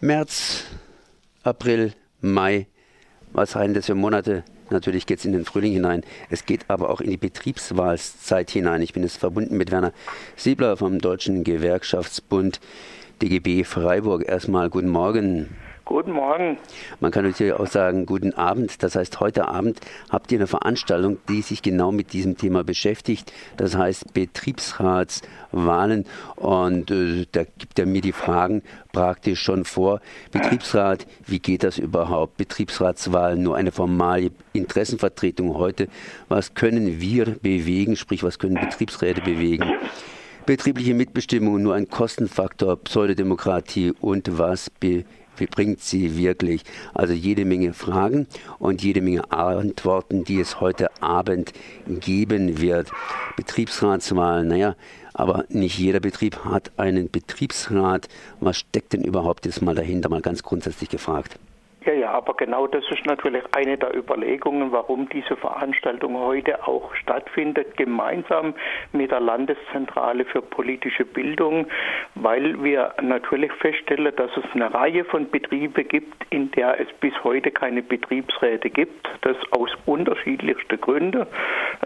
März, April, Mai, was seien das für Monate? Natürlich geht es in den Frühling hinein. Es geht aber auch in die Betriebswahlzeit hinein. Ich bin jetzt verbunden mit Werner Siebler vom Deutschen Gewerkschaftsbund DGB Freiburg. Erstmal guten Morgen. Guten Morgen. Man kann natürlich auch sagen, guten Abend. Das heißt, heute Abend habt ihr eine Veranstaltung, die sich genau mit diesem Thema beschäftigt. Das heißt Betriebsratswahlen. Und äh, da gibt er mir die Fragen praktisch schon vor. Betriebsrat, wie geht das überhaupt? Betriebsratswahlen, nur eine formale Interessenvertretung heute. Was können wir bewegen? Sprich, was können Betriebsräte bewegen? Betriebliche Mitbestimmung, nur ein Kostenfaktor, Pseudodemokratie und was bewegen bringt sie wirklich? Also jede Menge Fragen und jede Menge Antworten, die es heute Abend geben wird. Betriebsratswahlen, naja, aber nicht jeder Betrieb hat einen Betriebsrat. Was steckt denn überhaupt jetzt mal dahinter, mal ganz grundsätzlich gefragt? Ja, ja, aber genau das ist natürlich eine der Überlegungen, warum diese Veranstaltung heute auch stattfindet, gemeinsam mit der Landeszentrale für politische Bildung, weil wir natürlich feststellen, dass es eine Reihe von Betrieben gibt, in der es bis heute keine Betriebsräte gibt. Das aus unterschiedlichsten Gründen.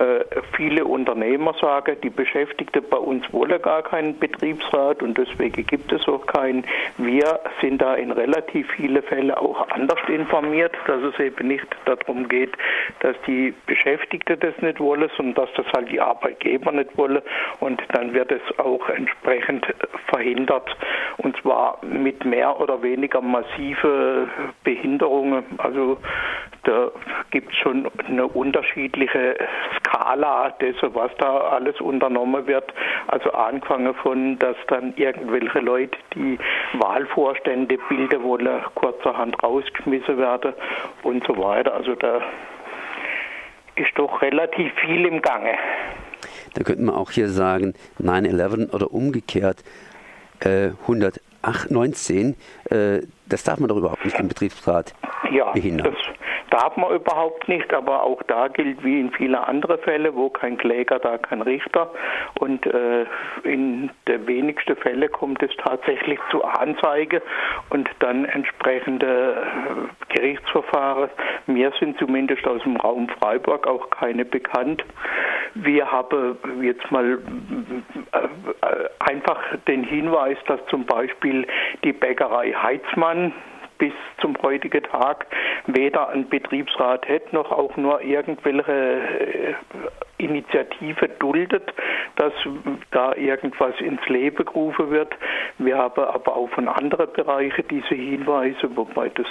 Äh, viele Unternehmer sagen, die Beschäftigten bei uns wollen gar keinen Betriebsrat und deswegen gibt es auch keinen. Wir sind da in relativ vielen Fällen auch anders informiert, dass es eben nicht darum geht, dass die Beschäftigten das nicht wollen, sondern dass das halt die Arbeitgeber nicht wollen und dann wird es auch entsprechend verhindert und zwar mit mehr oder weniger massive Behinderungen. Also da gibt es schon eine unterschiedliche Skala dessen, was da alles unternommen wird. Also angefangen von, dass dann irgendwelche Leute, die Wahlvorstände bilden wollen, kurzerhand rausgeschmissen werden und so weiter. Also da ist doch relativ viel im Gange. Da könnte man auch hier sagen, 9-11 oder umgekehrt äh, 119, äh, das darf man doch überhaupt nicht im Betriebsrat ja, behindern. Das darf man überhaupt nicht, aber auch da gilt wie in vielen anderen Fällen, wo kein Kläger, da kein Richter. Und äh, in den wenigsten Fällen kommt es tatsächlich zu Anzeige und dann entsprechende äh, Gerichtsverfahren. Mir sind zumindest aus dem Raum Freiburg auch keine bekannt. Wir haben jetzt mal äh einfach den Hinweis, dass zum Beispiel die Bäckerei Heizmann bis zum heutigen Tag weder ein Betriebsrat hat, noch auch nur irgendwelche äh, Initiative duldet, dass da irgendwas ins Leben gerufen wird. Wir haben aber auch von anderen Bereichen diese Hinweise, wobei das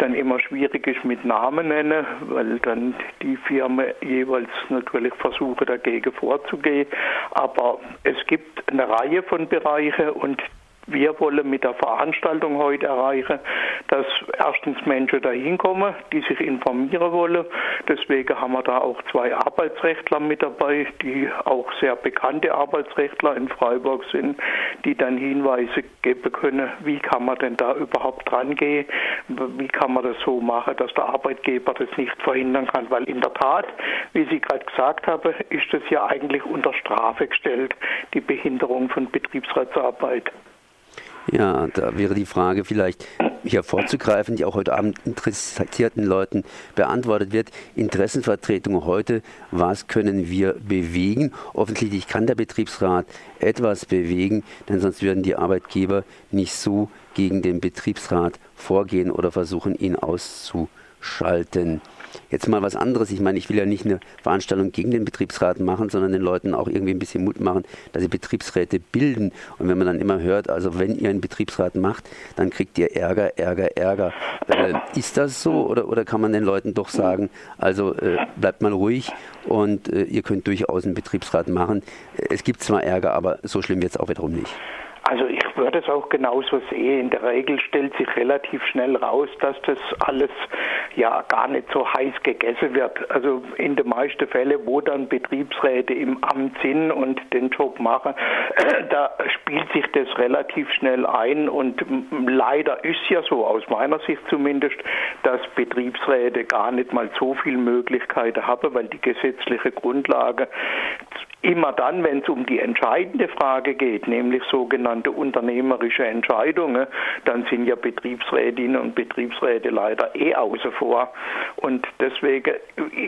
dann immer schwierig ist mit Namen nennen, weil dann die Firmen jeweils natürlich versuchen dagegen vorzugehen. Aber es gibt eine Reihe von Bereichen und wir wollen mit der Veranstaltung heute erreichen, dass erstens Menschen da hinkommen, die sich informieren wollen. Deswegen haben wir da auch zwei Arbeitsrechtler mit dabei, die auch sehr bekannte Arbeitsrechtler in Freiburg sind, die dann Hinweise geben können, wie kann man denn da überhaupt dran gehen, wie kann man das so machen, dass der Arbeitgeber das nicht verhindern kann. Weil in der Tat, wie Sie gerade gesagt haben, ist das ja eigentlich unter Strafe gestellt, die Behinderung von Betriebsratsarbeit. Ja, da wäre die Frage vielleicht hier vorzugreifen, die auch heute Abend interessierten Leuten beantwortet wird. Interessenvertretung heute, was können wir bewegen? Offensichtlich kann der Betriebsrat etwas bewegen, denn sonst würden die Arbeitgeber nicht so gegen den Betriebsrat vorgehen oder versuchen, ihn auszuschalten. Jetzt mal was anderes. Ich meine, ich will ja nicht eine Veranstaltung gegen den Betriebsrat machen, sondern den Leuten auch irgendwie ein bisschen Mut machen, dass sie Betriebsräte bilden. Und wenn man dann immer hört, also wenn ihr einen Betriebsrat macht, dann kriegt ihr Ärger, Ärger, Ärger. Äh, ist das so oder, oder kann man den Leuten doch sagen, also äh, bleibt mal ruhig und äh, ihr könnt durchaus einen Betriebsrat machen. Es gibt zwar Ärger, aber so schlimm es auch wiederum nicht. Also ich würde es auch genauso sehen. In der Regel stellt sich relativ schnell raus, dass das alles ja gar nicht so heiß gegessen wird. Also in den meisten Fällen, wo dann Betriebsräte im Amt sind und den Job machen, da spielt sich das relativ schnell ein und leider ist ja so, aus meiner Sicht zumindest, dass Betriebsräte gar nicht mal so viele Möglichkeiten haben, weil die gesetzliche Grundlage immer dann, wenn es um die entscheidende Frage geht, nämlich sogenannte unternehmerische Entscheidungen, dann sind ja Betriebsrätinnen und Betriebsräte leider eh außen vor. Und deswegen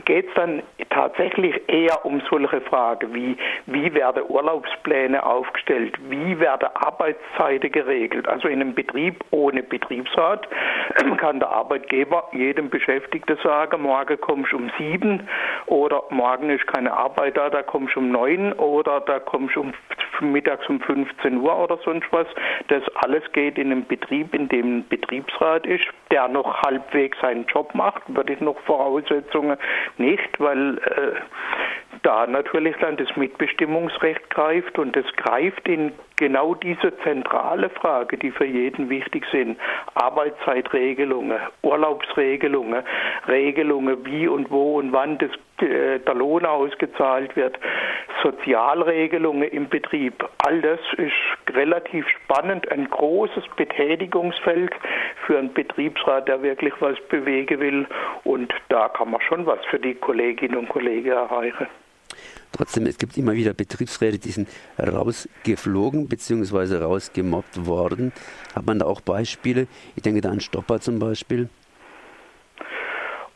geht es dann tatsächlich eher um solche Fragen wie, wie werden Urlaubspläne aufgestellt, wie werden Arbeitszeiten geregelt. Also in einem Betrieb ohne Betriebsrat kann der Arbeitgeber jedem Beschäftigten sagen, morgen kommst du um sieben oder morgen ist keine Arbeit da, da kommst du um neun oder da kommst du um mittags um 15 Uhr oder sonst was. Das alles geht in einem Betrieb, in dem ein Betriebsrat ist, der noch halbwegs seinen Job macht, würde ich noch Voraussetzungen nicht, weil äh, da natürlich dann das Mitbestimmungsrecht greift und es greift in genau diese zentrale Frage, die für jeden wichtig sind. Arbeitszeitregelungen, Urlaubsregelungen, Regelungen, wie und wo und wann das, der Lohn ausgezahlt wird, Sozialregelungen im Betrieb. All das ist relativ spannend, ein großes Betätigungsfeld für einen Betriebsrat, der wirklich was bewegen will. Und da kann man schon was für die Kolleginnen und Kollegen erreichen. Trotzdem, es gibt immer wieder Betriebsräte, die sind rausgeflogen bzw. rausgemobbt worden. Hat man da auch Beispiele? Ich denke da an Stopper zum Beispiel.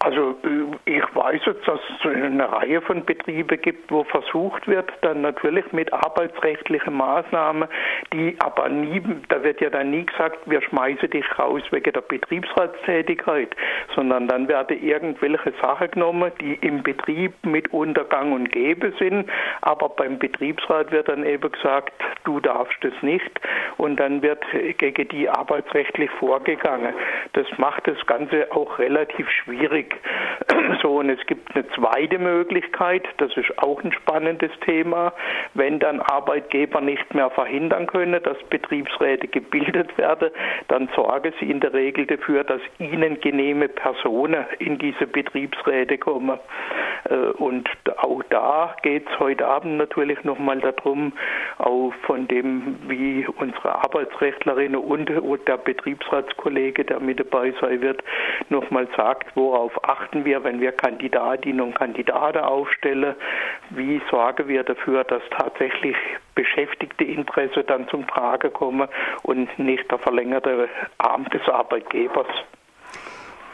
Also äh, ich weiß jetzt, dass es eine Reihe von Betrieben gibt, wo versucht wird, dann natürlich mit arbeitsrechtlichen Maßnahmen, die aber nie, da wird ja dann nie gesagt, wir schmeißen dich raus wegen der Betriebsratstätigkeit, sondern dann werden irgendwelche Sachen genommen, die im Betrieb mit Untergang und Gebe sind, aber beim Betriebsrat wird dann eben gesagt, du darfst es nicht und dann wird gegen die arbeitsrechtlich vorgegangen. Das macht das Ganze auch relativ schwierig. So, und es gibt eine zweite Möglichkeit, das ist auch ein spannendes Thema, wenn dann Arbeitgeber nicht mehr verhindern können, dass Betriebsräte gebildet werden, dann sorgen sie in der Regel dafür, dass ihnen genehme Personen in diese Betriebsräte kommen. Äh, und auch da geht es heute Abend natürlich nochmal darum, auch von dem, wie unsere Arbeitsrechtlerin und der Betriebsratskollege, der mit dabei sein wird, nochmal sagt, worauf achten wir, wenn wir Kandidatinnen und Kandidaten aufstellen? Wie sorgen wir dafür, dass tatsächlich beschäftigte Interesse dann zum Trage kommen und nicht der verlängerte Arm des Arbeitgebers?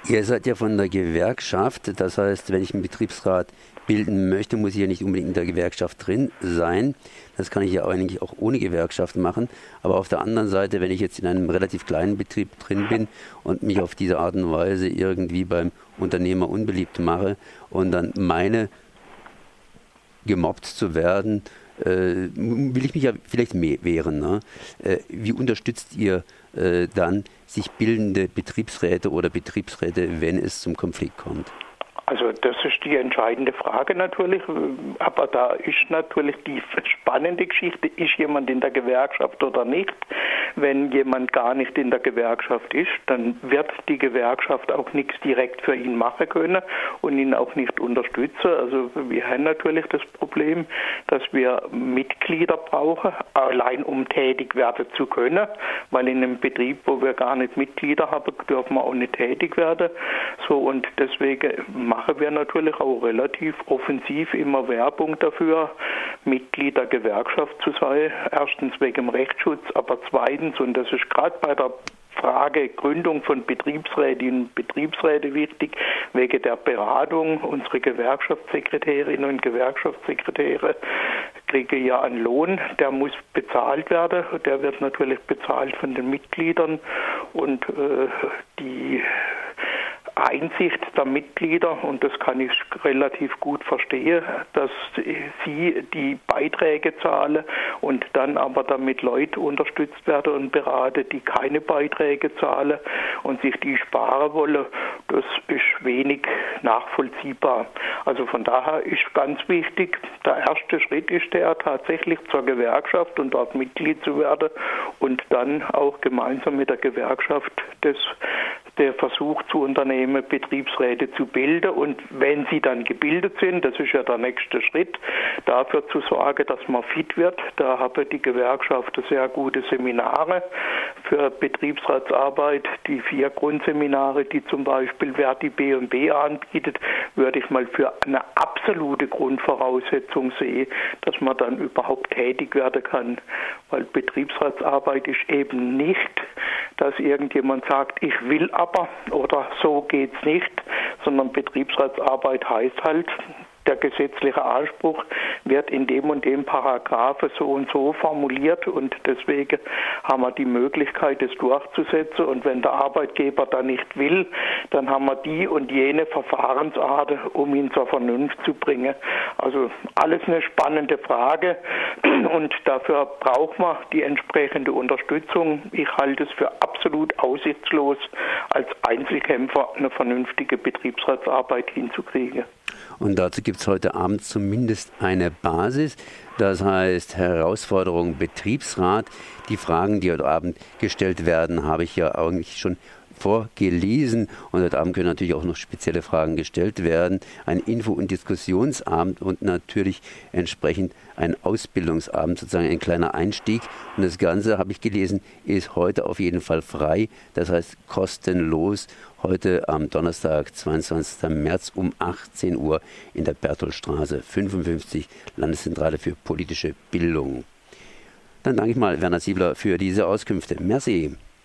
Ihr seid ja von der Gewerkschaft, das heißt, wenn ich einen Betriebsrat bilden möchte, muss ich ja nicht unbedingt in der Gewerkschaft drin sein. Das kann ich ja eigentlich auch ohne Gewerkschaft machen. Aber auf der anderen Seite, wenn ich jetzt in einem relativ kleinen Betrieb drin bin und mich auf diese Art und Weise irgendwie beim Unternehmer unbeliebt mache und dann meine gemobbt zu werden, äh, will ich mich ja vielleicht mehr wehren. Ne? Äh, wie unterstützt ihr äh, dann sich bildende Betriebsräte oder Betriebsräte, wenn es zum Konflikt kommt? Also das ist die entscheidende Frage natürlich, aber da ist natürlich die spannende Geschichte, ist jemand in der Gewerkschaft oder nicht. Wenn jemand gar nicht in der Gewerkschaft ist, dann wird die Gewerkschaft auch nichts direkt für ihn machen können und ihn auch nicht unterstützen. Also wir haben natürlich das Problem, dass wir Mitglieder brauchen, allein um tätig werden zu können, weil in einem Betrieb, wo wir gar nicht Mitglieder haben, dürfen wir auch nicht tätig werden. So und deswegen machen wir natürlich auch relativ offensiv immer Werbung dafür, Mitglied der Gewerkschaft zu sein. Erstens wegen dem Rechtsschutz, aber zweitens, und das ist gerade bei der Frage Gründung von Betriebsrätinnen und Betriebsräte wichtig, wegen der Beratung. Unsere Gewerkschaftssekretärinnen und Gewerkschaftssekretäre kriegen ja einen Lohn, der muss bezahlt werden. Der wird natürlich bezahlt von den Mitgliedern und äh, die Einsicht der Mitglieder, und das kann ich relativ gut verstehen, dass sie die Beiträge zahlen und dann aber damit Leute unterstützt werden und beraten, die keine Beiträge zahlen und sich die sparen wollen, das ist wenig nachvollziehbar. Also von daher ist ganz wichtig, der erste Schritt ist der tatsächlich zur Gewerkschaft und dort Mitglied zu werden und dann auch gemeinsam mit der Gewerkschaft das der Versuch zu unternehmen, Betriebsräte zu bilden und wenn sie dann gebildet sind, das ist ja der nächste Schritt, dafür zu sorgen, dass man fit wird. Da haben die Gewerkschaften sehr gute Seminare für Betriebsratsarbeit, die vier Grundseminare, die zum Beispiel Verti B&B anbietet, würde ich mal für eine absolute Grundvoraussetzung sehen, dass man dann überhaupt tätig werden kann. Weil Betriebsratsarbeit ist eben nicht, dass irgendjemand sagt, ich will aber oder so geht's nicht, sondern Betriebsratsarbeit heißt halt, der gesetzliche Anspruch wird in dem und dem Paragraphe so und so formuliert und deswegen haben wir die Möglichkeit, es durchzusetzen und wenn der Arbeitgeber da nicht will, dann haben wir die und jene Verfahrensart, um ihn zur Vernunft zu bringen. Also alles eine spannende Frage und dafür braucht man die entsprechende Unterstützung. Ich halte es für absolut aussichtslos, als Einzelkämpfer eine vernünftige Betriebsratsarbeit hinzukriegen. Und dazu gibt es heute Abend zumindest eine Basis. Das heißt Herausforderung Betriebsrat. Die Fragen, die heute Abend gestellt werden, habe ich ja eigentlich schon vorgelesen und heute Abend können natürlich auch noch spezielle Fragen gestellt werden. Ein Info- und Diskussionsabend und natürlich entsprechend ein Ausbildungsabend, sozusagen ein kleiner Einstieg. Und das Ganze, habe ich gelesen, ist heute auf jeden Fall frei, das heißt kostenlos. Heute am Donnerstag, 22. März um 18 Uhr in der Bertholdstraße 55, Landeszentrale für politische Bildung. Dann danke ich mal Werner Siebler für diese Auskünfte. Merci.